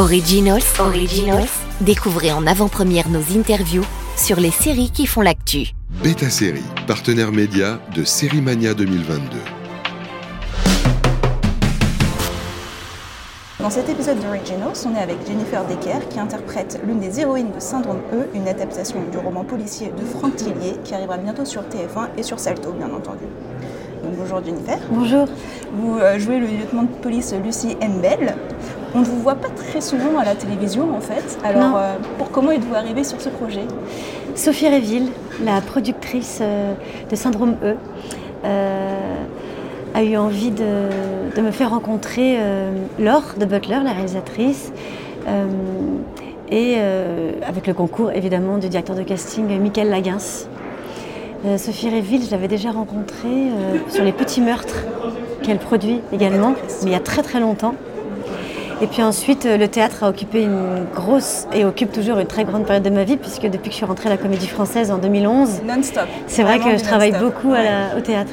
Originals, Originals. Découvrez en avant-première nos interviews sur les séries qui font l'actu. Beta Série, partenaire média de Série Mania 2022. Dans cet épisode d'Originals, on est avec Jennifer Decker qui interprète l'une des héroïnes de Syndrome E, une adaptation du roman policier de Franck Tillier qui arrivera bientôt sur TF1 et sur Salto, bien entendu. Donc, bonjour Jennifer. Bonjour. Vous euh, jouez le lieutenant de police Lucie Mbel. On ne vous voit pas très souvent à la télévision en fait. Alors, euh, pour comment êtes-vous arrivée sur ce projet? Sophie Réville, la productrice euh, de Syndrome E, euh, a eu envie de, de me faire rencontrer euh, Laure de Butler, la réalisatrice, et avec le concours évidemment du directeur de casting Michael Laguins. Sophie Réville, je l'avais déjà rencontrée sur Les Petits Meurtres qu'elle produit également, mais il y a très très longtemps. Et puis ensuite, euh, le théâtre a occupé une grosse et occupe toujours une très grande période de ma vie, puisque depuis que je suis rentrée à la Comédie Française en 2011, Non-stop. c'est vrai que je travaille beaucoup à Ouais. la- au théâtre.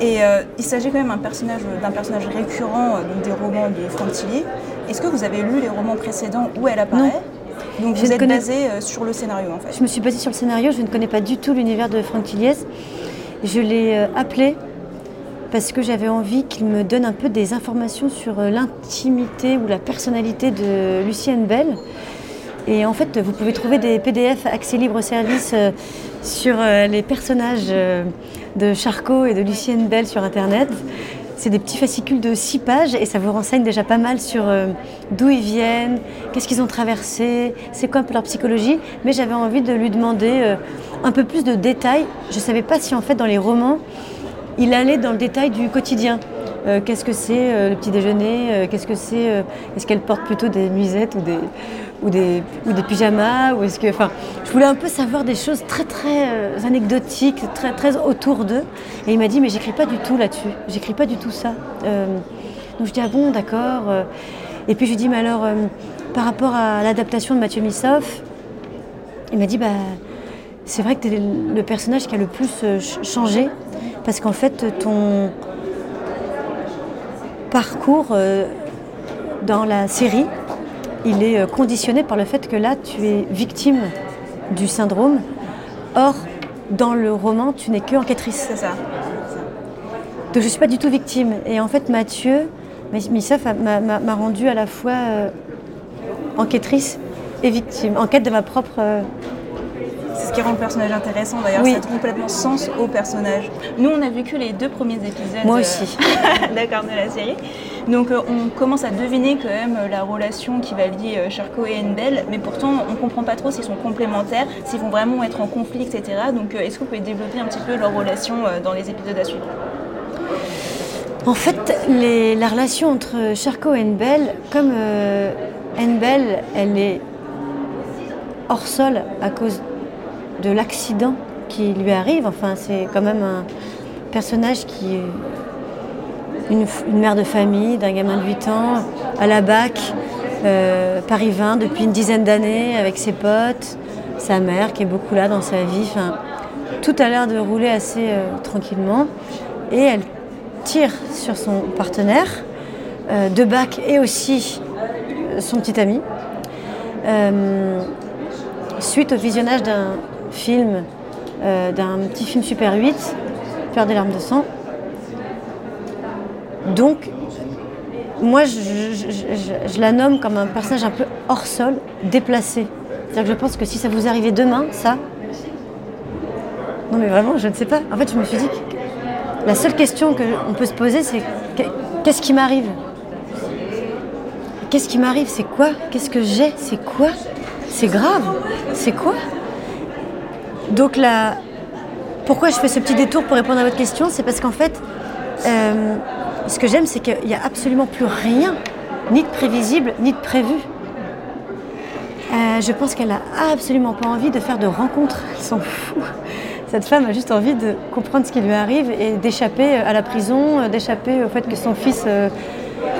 Et euh, il s'agit quand même d'un personnage, d'un personnage récurrent euh, donc des romans de Franck Tillier. Est-ce que vous avez lu les romans précédents où elle apparaît Donc Je vous êtes connais- basé euh, sur le scénario en fait. Je me suis basée sur le scénario, je ne connais pas du tout l'univers de Franck Tilliez. Je l'ai appelé parce que j'avais envie qu'il me donne un peu des informations sur euh, l'intimité ou la personnalité de Lucienne Bell. Et en fait, vous pouvez trouver des PDF accès libre service euh, sur euh, les personnages de Charcot et de Lucienne Bell sur Internet. C'est des petits fascicules de 6 pages et ça vous renseigne déjà pas mal sur d'où ils viennent, qu'est-ce qu'ils ont traversé, c'est quoi un peu leur psychologie. Mais j'avais envie de lui demander un peu plus de détails. Je ne savais pas si en fait dans les romans, il allait dans le détail du quotidien. Euh, qu'est-ce que c'est euh, le petit déjeuner euh, Qu'est-ce que c'est Est-ce qu'elle porte plutôt des nuisettes ou des, ou des, pyjamas ou est-ce que, Je voulais un peu savoir des choses très très anecdotiques, très, très autour d'eux. Et il m'a dit mais j'écris pas du tout là-dessus. J'écris pas du tout ça. Donc je dis ah bon d'accord. Et puis je lui dis mais alors par rapport à l'adaptation de Mathieu Missoff, il m'a dit bah c'est vrai que tu es le personnage qui a le plus ch- changé parce qu'en fait ton parcours euh, dans la série, il est euh, conditionné par le fait que là tu es victime du syndrome. Or, dans le roman, tu n'es que enquêtrice. C'est ça. Donc je ne suis pas du tout victime. Et en fait, Mathieu, Missoff a- m'a rendue à la fois euh, enquêtrice et victime, enquête de ma propre... euh, C'est ce qui rend le personnage intéressant d'ailleurs, Oui. ça donne complètement sens au personnage. Nous on a vécu les deux premiers épisodes Moi euh, aussi. d'accord, de la série. Donc euh, on commence à deviner quand même euh, la relation qui va lier euh, Charcot et Enbel, mais pourtant on comprend pas trop s'ils sont complémentaires, s'ils vont vraiment être en conflit, etc. Donc euh, est-ce que vous pouvez développer un petit peu leur relation euh, dans les épisodes à suivre? En fait, les- la relation entre Charcot et Enbel, comme euh, Enbel, elle est hors sol à cause de l'accident qui lui arrive. Enfin, c'est quand même un personnage qui est une, mère de famille, d'un gamin de 8 ans, à la BAC, euh, Paris 20, depuis une dizaine d'années, avec ses potes, sa mère qui est beaucoup là dans sa vie. Tout a l'air de rouler assez euh, tranquillement. Et elle tire sur son partenaire euh, de bac et aussi son petit ami. Suite au visionnage d'un film, euh, d'un petit film Super 8, Peur des larmes de sang. Donc, moi, je, la nomme comme un personnage un peu hors sol, déplacé. C'est-à-dire que je pense que si ça vous arrivait demain, ça. Non, mais vraiment, je ne sais pas. En fait, je me suis dit la seule question qu'on peut se poser, c'est que- qu'est-ce qui m'arrive? Qu'est-ce qui m'arrive? C'est quoi? Qu'est-ce que j'ai? C'est quoi? C'est grave? C'est quoi? Donc là, pourquoi je fais ce petit détour pour répondre à votre question C'est parce qu'en fait, euh, ce que j'aime, c'est qu'il n'y a absolument plus rien, ni de prévisible, ni de prévu. Euh, je pense qu'elle a absolument pas envie de faire de rencontres. Elle s'en fout. Cette femme a juste envie de comprendre ce qui lui arrive et d'échapper à la prison, d'échapper au fait que son fils euh,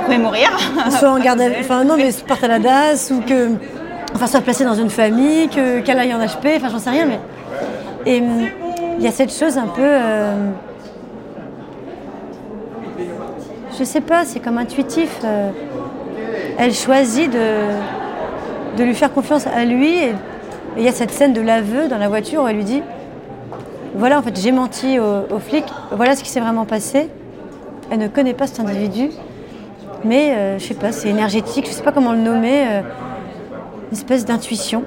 pouvez mourir soit en garde, à- enfin non mais parte à la DAS ou que, enfin soit placé dans une famille, que qu'elle aille en HP, enfin j'en sais rien mais et hum, il y a cette chose un peu, euh, je sais pas, c'est comme intuitif. euh, elle choisit de, de lui faire confiance à lui. Et il y a cette scène de l'aveu dans la voiture où elle lui dit Voilà, en fait, j'ai menti aux, flics, voilà ce qui s'est vraiment passé. Elle ne connaît pas cet individu, mais euh, je sais pas, c'est énergétique, je sais pas comment le nommer, euh, une espèce d'intuition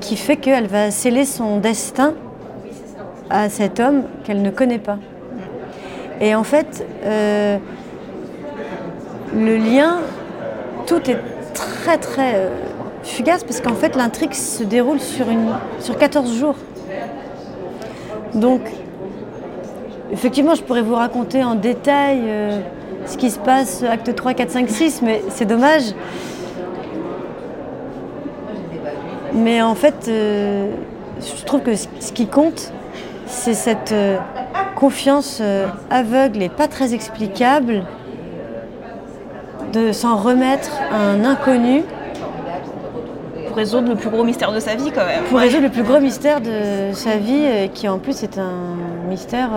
qui fait qu'elle va sceller son destin à cet homme qu'elle ne connaît pas. Et en fait, euh, le lien, tout est très très euh, fugace parce qu'en fait l'intrigue se déroule sur, une, sur 14 jours. Donc, effectivement, je pourrais vous raconter en détail euh, ce qui se passe acte 3, 4, 5, 6, mais c'est dommage. Mais en fait, je trouve que ce qui compte, c'est cette euh, confiance euh, aveugle et pas très explicable de s'en remettre à un inconnu. Pour résoudre le plus gros mystère de sa vie quand même. Pour résoudre le plus gros mystère de sa vie, euh, qui en plus est un mystère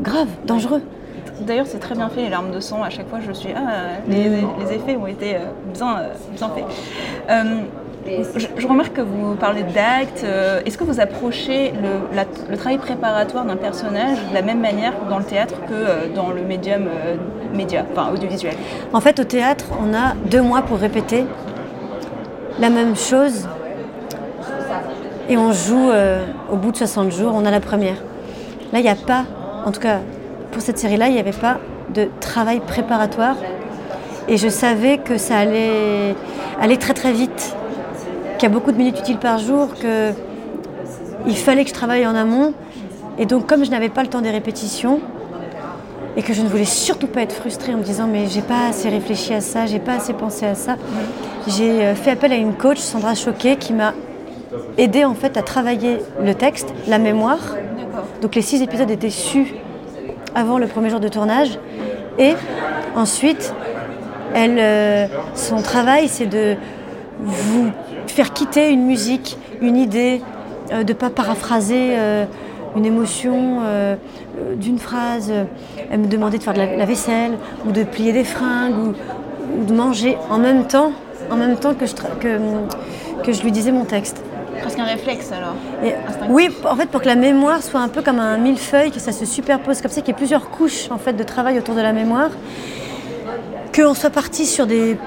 grave, dangereux. D'ailleurs, c'est très bien fait, les larmes de sang. À chaque fois, je suis. Ah, les, effets ont été bien, bien faits. Je, remarque que vous parlez d'actes. Euh, est-ce que vous approchez le, travail préparatoire d'un personnage de la même manière dans le théâtre que euh, dans le médium euh, média, enfin audiovisuel? En fait, au théâtre, on a deux mois pour répéter la même chose et on joue au bout de 60 jours, on a la première. Là, il n'y a pas, en tout cas pour cette série-là, il n'y avait pas de travail préparatoire et je savais que ça allait aller très très vite qu'il y a beaucoup de minutes utiles par jour, qu'il fallait que je travaille en amont. Et donc, comme je n'avais pas le temps des répétitions, et que je ne voulais surtout pas être frustrée en me disant mais j'ai pas assez réfléchi à ça, j'ai pas assez pensé à ça, j'ai euh, fait appel à une coach, Sandra Choquet, qui m'a aidé en fait à travailler le texte, la mémoire. Donc les six épisodes étaient sus avant le premier jour de tournage. Et ensuite, elle, euh, son travail, c'est de vous faire quitter une musique, une idée, euh, de ne pas paraphraser euh, une émotion euh, d'une phrase. Elle me demandait de faire de la, vaisselle ou de plier des fringues ou, de manger en même temps, en même temps que je, que, que je lui disais mon texte. Presque un réflexe alors. oui, en fait, pour que la mémoire soit un peu comme un millefeuille, que ça se superpose comme ça, qu'il y ait plusieurs couches en fait de travail autour de la mémoire, qu'on soit parti sur des,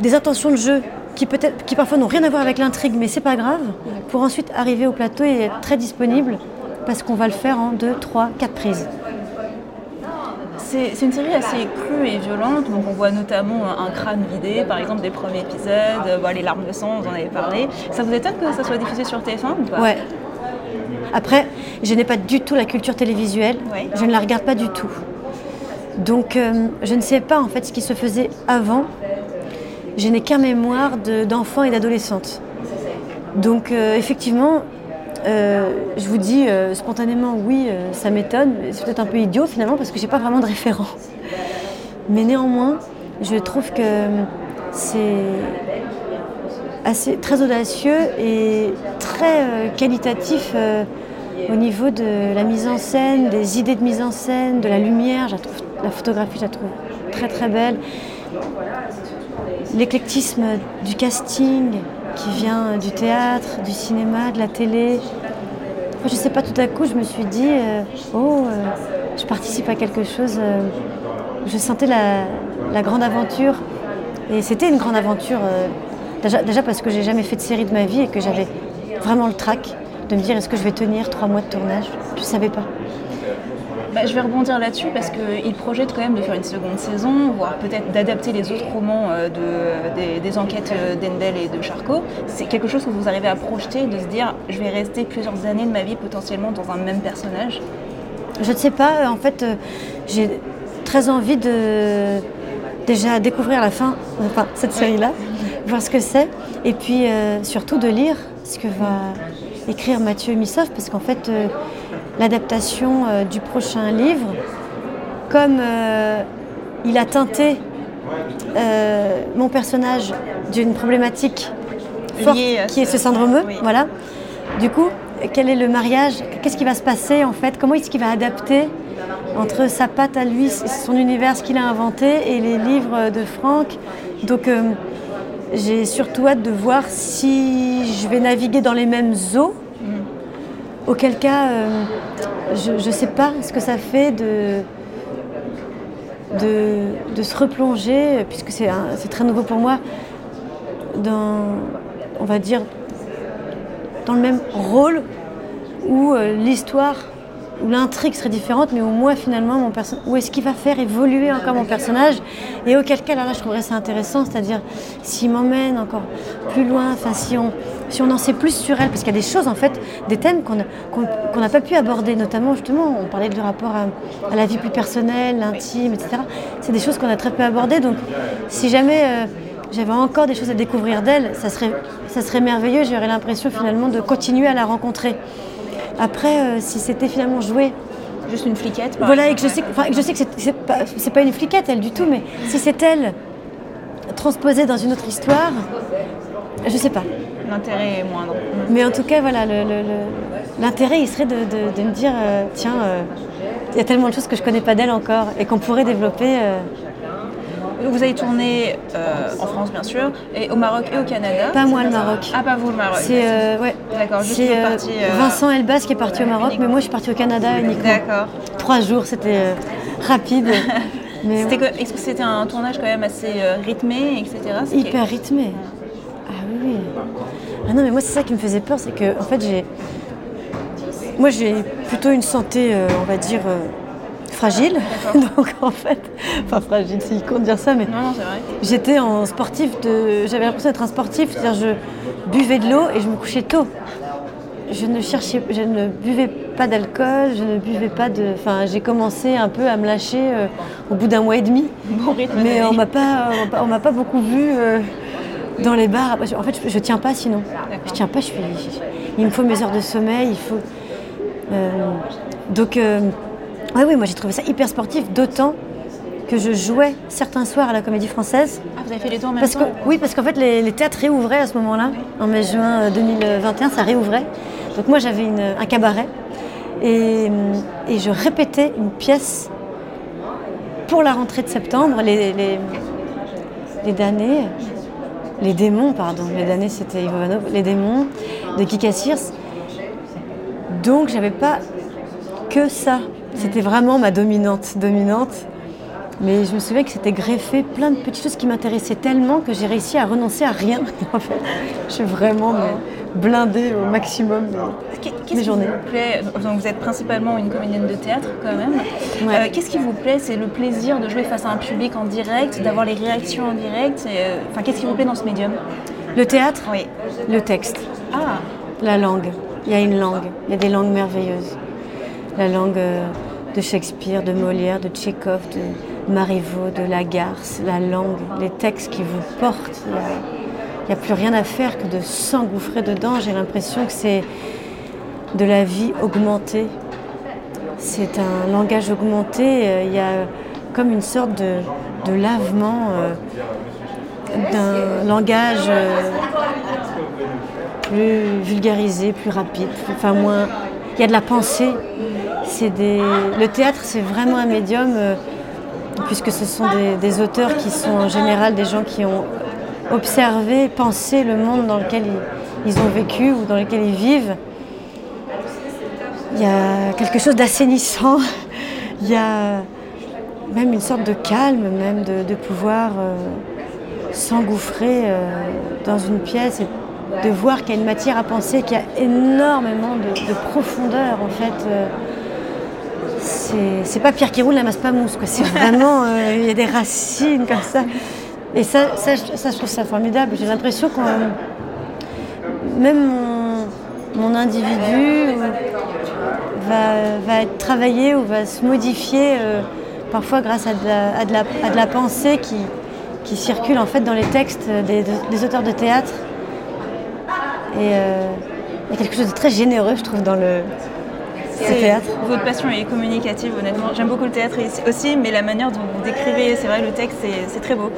des intentions de jeu qui, peut-être, qui parfois n'ont rien à voir avec l'intrigue, mais c'est pas grave, pour ensuite arriver au plateau et être très disponible, parce qu'on va le faire en 2, 3, 4 prises. C'est, une série assez crue et violente, donc on voit notamment un crâne vidé, par exemple des premiers épisodes, les larmes de sang, vous en avez parlé. Ça vous étonne que ça soit diffusé sur TF1 ou pas? Ouais. Après, je n'ai pas du tout la culture télévisuelle, je ne la regarde pas du tout. Donc euh, je ne sais pas en fait ce qui se faisait avant je n'ai qu'un mémoire d'enfants et d'adolescentes. Donc euh, effectivement, euh, je vous dis euh, spontanément oui, ça m'étonne, c'est peut-être un peu idiot finalement parce que je n'ai pas vraiment de référent. Mais néanmoins, je trouve que c'est assez très audacieux et très qualitatif au niveau de la mise en scène, des idées de mise en scène, de la lumière. la photographie, je la trouve très très belle l'éclectisme du casting qui vient du théâtre, du cinéma, de la télé. je ne sais pas, tout à coup, je me suis dit, euh, oh, euh, je participe à quelque chose. Euh, je sentais la, grande aventure. Et c'était une grande aventure, déjà, déjà, parce que j'ai jamais fait de série de ma vie et que j'avais vraiment le trac de me dire, est-ce que je vais tenir trois mois de tournage? Je ne savais pas. Bah, je vais rebondir là-dessus parce qu'il projette quand même de faire une seconde saison, voire peut-être d'adapter les autres romans euh, de, des, enquêtes euh, d'Endel et de Charcot. C'est quelque chose que vous arrivez à projeter, de se dire je vais rester plusieurs années de ma vie potentiellement dans un même personnage? Je ne sais pas, en fait euh, j'ai très envie de déjà découvrir la fin, enfin cette série-là, voir ce que c'est, et puis surtout de lire ce que va écrire Mathieu Missov, parce qu'en fait l'adaptation euh, du prochain livre, comme euh, il a teinté euh, mon personnage d'une problématique forte qui est ce syndrome. Voilà. Du coup, quel est le mariage? Qu'est-ce qui va se passer en fait? Comment est-ce qu'il va adapter entre sa patte à lui, son univers, ce qu'il a inventé, et les livres de Franck? Donc j'ai surtout hâte de voir si je vais naviguer dans les mêmes eaux. Auquel cas, euh, je ne sais pas ce que ça fait de, de, se replonger, puisque c'est très nouveau pour moi, dans, on va dire, dans le même rôle où euh, l'histoire, où l'intrigue serait différente, mais où moi finalement, mon où est-ce qu'il va faire évoluer encore mon personnage. Et auquel cas, alors là, je trouverais ça intéressant, c'est-à-dire s'il m'emmène encore plus loin, enfin si on, si on en sait plus sur elle, parce qu'il y a des choses en fait, des thèmes qu'on n'a pas pu aborder, notamment justement, on parlait du rapport à, à la vie plus personnelle, l'intime, etc. C'est des choses qu'on a très peu abordées, donc si jamais euh, j'avais encore des choses à découvrir d'elle, ça serait, ça serait merveilleux, j'aurais l'impression finalement de continuer à la rencontrer. Après, euh, si c'était finalement joué Juste une fliquette. voilà, et que je sais, que- je sais que c'est- c'est pas, c'est pas une fliquette, elle, du tout, mais si c'est elle transposée dans une autre histoire, je sais pas. L'intérêt est moindre. Mais en tout cas, voilà, l'intérêt, il serait de, de- de me dire, euh, tiens, euh, il y a tellement de choses que je connais pas d'elle encore et qu'on pourrait développer. euh, Vous avez tourné en France, bien sûr, et au Maroc et au Canada. Pas moi, le Maroc. Ah, pas vous, le Maroc. c'est ouais. D'accord, juste C'est une partie. Vincent Elbas qui est parti au Maroc, mais moi je suis partie au Canada uniquement. D'accord. Trois jours, c'était rapide. que- c'était un tournage quand même assez rythmé, etc. Hyper rythmé. Ah oui, oui. Ah non, mais moi, c'est ça qui me faisait peur, c'est que, en fait, j'ai. Moi, j'ai plutôt une santé, euh, on va dire, euh, fragile. Donc, en fait, enfin, fragile, c'est con de dire ça, mais Non, non, c'est vrai. j'étais en sportif de. J'avais l'impression d'être un sportif, c'est-à-dire, je buvais de l'eau et je me couchais tôt. Je ne cherchais, je ne buvais pas d'alcool, je ne buvais pas de. Enfin, j'ai commencé un peu à me lâcher euh, au bout d'un mois et demi. Bon rythme. Mais on m'a pas, on m'a pas- beaucoup vu dans les bars. Que, En fait, je, je tiens pas sinon. Je tiens pas. Je suis. Il me faut mes heures de sommeil. Il faut. euh, donc, euh, ouais, oui, moi j'ai trouvé ça hyper sportif, d'autant que je jouais certains soirs à la Comédie Française. Ah, vous avez fait les tours en même Parce que, temps oui, parce qu'en fait, les, les théâtres réouvraient à ce moment-là. En mai-juin euh, 2021, ça réouvrait. Donc moi, j'avais un cabaret. Et, et je répétais une pièce pour la rentrée de septembre, les, les, les damnés, les démons, pardon, les damnés c'était Ivanov, les démons de Kika Sears. Donc j'avais pas que ça. C'était vraiment ma dominante, dominante. Mais je me souviens que c'était greffé plein de petites choses qui m'intéressaient tellement que j'ai réussi à renoncer à rien. Je suis vraiment blindée au maximum. mes Qu'est-ce qui journées. vous plaît? Donc vous êtes principalement une comédienne de théâtre quand même. Ouais. Euh, Qu'est-ce qui vous plaît? C'est le plaisir de jouer face à un public en direct, d'avoir les réactions en direct. et, euh, Enfin, qu'est-ce qui vous plaît dans ce médium? Le théâtre, Oui. le texte, Ah, la langue. Il y a une langue, il y a des langues merveilleuses. La langue euh, de Shakespeare, de Molière, de Tchekhov, de Marivaux, de Lagarce, la langue, les textes qui vous portent. Il y a- Il n'y a, plus rien à faire que de s'engouffrer dedans. J'ai l'impression que c'est de la vie augmentée. C'est un langage augmenté. euh, Il y a comme une sorte de, lavement euh, d'un langage euh, plus vulgarisé, plus rapide, enfin moins. Il y a de la pensée. C'est des. Le théâtre, c'est vraiment un médium, puisque ce sont des, des auteurs qui sont en général des gens qui ont observé, pensé le monde dans lequel ils, ont vécu ou dans lequel ils vivent. Il y a quelque chose d'assainissant. Il y a même une sorte de calme, même de, pouvoir euh, s'engouffrer euh, dans une pièce et de voir qu'il y a une matière à penser, qu'il y a énormément de, de profondeur en fait. euh, c'est pas Pierre qui roule la masse pas mousse. C'est vraiment, il y a des racines comme ça. Et ça, ça, je- trouve ça formidable. J'ai l'impression qu'on, même mon, individu va, va être travaillé ou va se modifier euh, parfois grâce à de la, à de la- pensée qui, qui circule en fait dans les textes des, auteurs de théâtre. Et euh, il y a quelque chose de très généreux, je trouve, dans le c'est- théâtre. Votre passion est communicative, honnêtement. J'aime beaucoup le théâtre aussi, mais la manière dont vous décrivez, c'est vrai, le texte, c'est- très beau.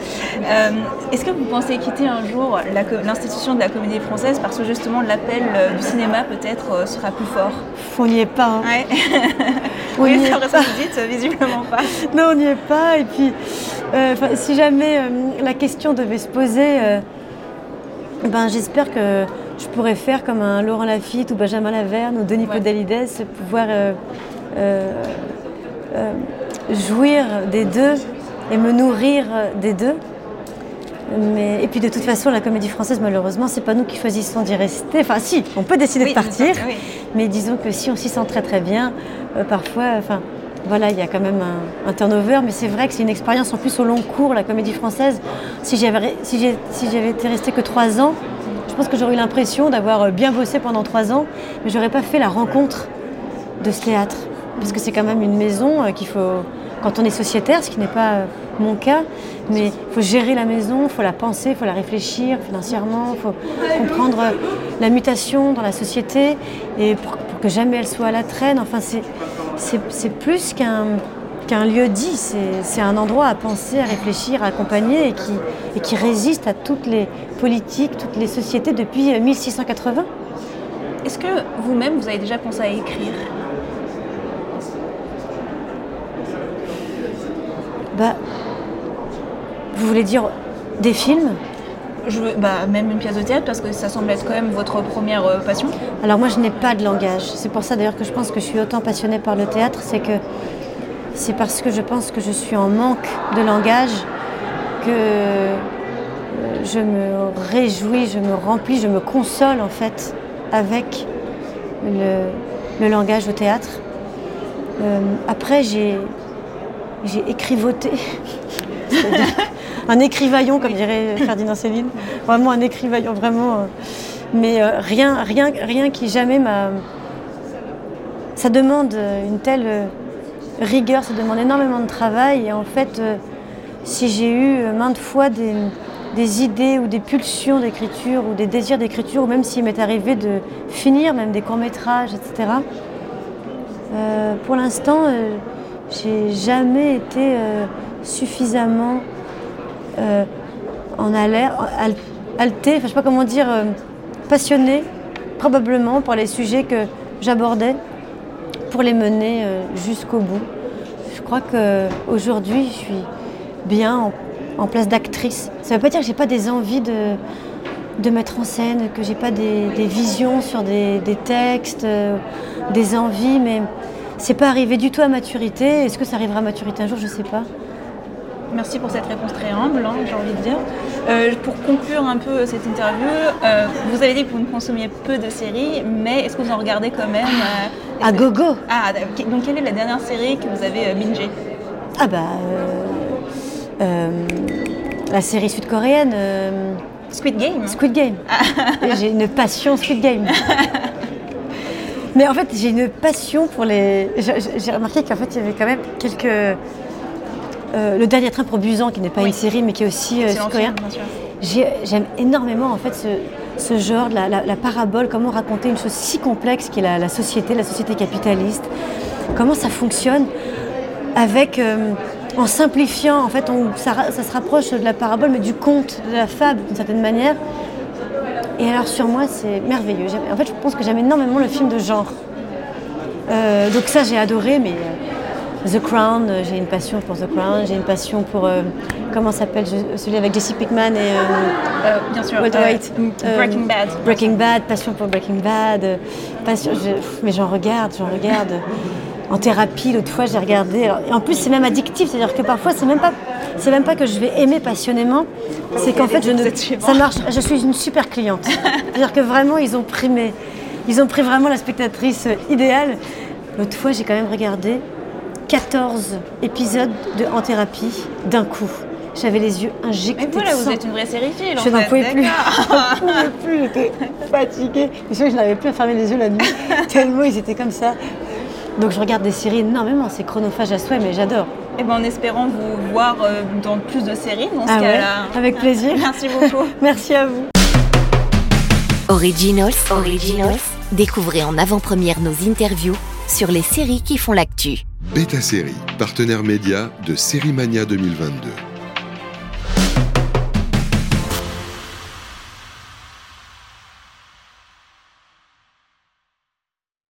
Euh, Est-ce que vous pensez quitter un jour l'institution de la comédie française parce que justement l'appel euh, du cinéma peut-être euh, sera plus fort? On n'y est pas. hein. Ouais. On oui, c'est est vrai que vous dites, visiblement pas. Non, on n'y est pas. Et puis, Euh, si jamais euh, la question devait se poser, ben, j'espère que je pourrais faire comme un Laurent Lafitte ou Benjamin Laverne ou Denis Ouais. Podalides, pouvoir euh, euh, euh, jouir des deux et me nourrir des deux. Mais, et puis de toute façon, la comédie française, malheureusement, c'est pas nous qui choisissons d'y rester. Enfin, si, on peut décider Oui, de partir, oui. mais disons que si on s'y sent très très bien, parfois, enfin, voilà, il y a quand même un, un turnover. Mais c'est vrai que c'est une expérience en plus au long cours, la comédie française. Si j'avais si j'ai- si j'avais été restée que trois ans, je pense que j'aurais eu l'impression d'avoir euh, bien bossé pendant trois ans, mais j'aurais pas fait la rencontre de ce théâtre. Parce que c'est quand même une maison euh, qu'il faut, quand on est sociétaire, ce qui n'est pas euh, mon cas, mais il faut gérer la maison, il faut la penser, il faut la réfléchir financièrement, il faut comprendre la mutation dans la société et pour, pour que jamais elle soit à la traîne. Enfin, c'est plus qu'un, qu'un lieu dit, c'est, un endroit à penser, à réfléchir, à accompagner et qui, et qui résiste à toutes les politiques, toutes les sociétés depuis euh, 1680. Est-ce que vous-même, vous avez déjà pensé à écrire? Bah, vous voulez dire des films? Je veux, bah, Même une pièce de théâtre, parce que ça semble être quand même votre première euh, passion. Alors moi je n'ai pas de langage. C'est pour ça d'ailleurs que je pense que je suis autant passionnée par le théâtre, c'est que c'est parce que je pense que je suis en manque de langage que euh, je me réjouis, je me remplis, je me console en fait avec le, langage au théâtre. Euh, après j'ai écrivoté. Un écrivaillon, comme dirait Ferdinand Céline. Vraiment un écrivaillon, vraiment. euh, mais rien, rien, rien qui jamais m'a. Ça demande une telle rigueur, ça demande énormément de travail. Et en fait, euh, si j'ai eu euh, maintes fois des, idées ou des pulsions d'écriture ou des désirs d'écriture, ou même s'il m'est arrivé de finir même des courts-métrages, etc., euh, pour l'instant, j'ai jamais été suffisamment en alerte, enfin, je sais pas comment dire, passionnée, probablement par les sujets que j'abordais, pour les mener euh, jusqu'au bout. Je crois qu'aujourd'hui, je suis bien en, place d'actrice. Ça ne veut pas dire que j'ai pas des envies de, de mettre en scène, que j'ai pas des, visions sur des, textes, euh, des envies, mais c'est pas arrivé du tout à maturité. Est-ce que ça arrivera à maturité un jour? Je sais pas. Merci pour cette réponse très humble, hein, j'ai envie de dire. Euh, pour conclure un peu cette interview, vous avez dit que vous ne consommiez peu de séries, mais est-ce que vous en regardez quand même À gogo Ah, donc quelle est la dernière série que vous avez euh, bingée? Ah bah. euh, euh, la série sud-coréenne Squid Game Squid Game. Et J'ai une passion Squid Game. Mais en fait, j'ai une passion pour les. j'ai- remarqué qu'en fait, il y avait quand même quelques. euh, le dernier train pour Busan, qui n'est pas Oui. une série, mais qui est aussi euh, sud-coréen. J'aime énormément en fait ce, ce genre, la, la- parabole, comment raconter une chose si complexe qui est la, la société, la société capitaliste, comment ça fonctionne avec, euh, en simplifiant, en fait, on- ça, se rapproche de la parabole, mais du conte, de la fable d'une certaine manière. Et alors sur moi, c'est merveilleux. En fait, je pense que j'aime énormément le film de genre. Euh, donc ça, j'ai adoré, mais euh, The Crown, euh, j'ai une passion pour The Crown, j'ai une passion pour, euh, comment s'appelle, celui avec Jesse Pinkman et... euh, Euh, bien sûr. Walter White. Euh, Breaking Bad. Breaking Bad, passion pour Breaking Bad, passion, je- mais j'en regarde, j'en regarde. En thérapie, l'autre fois, j'ai regardé. alors- et en plus, c'est même addictif, c'est-à-dire que parfois, c'est même pas, c'est même pas que je vais aimer passionnément, c'est qu'en fait, je ne, ça marche. Je suis une super cliente. C'est-à-dire que vraiment, ils ont pris mes- ils ont pris vraiment la spectatrice idéale. L'autre fois, j'ai quand même regardé 14 épisodes de En thérapie d'un coup. J'avais les yeux injectés Mais voilà, de vous êtes une vraie sériephile. Je en n'en pouvais plus. Je n'en pouvais plus, j'étais fatiguée. Je sais que je n'avais plus à fermer les yeux la nuit, tellement ils étaient comme ça. Donc je regarde des séries énormément, c'est chronophage à souhait, mais j'adore. Et ben, en espérant vous voir euh, dans plus de séries, dans ce Ah ouais, cas-là. avec plaisir. Merci beaucoup. Merci à vous. Originals, Originals, découvrez en avant-première nos interviews sur les séries qui font l'actu. Beta Série, partenaire média de Série Mania 2022.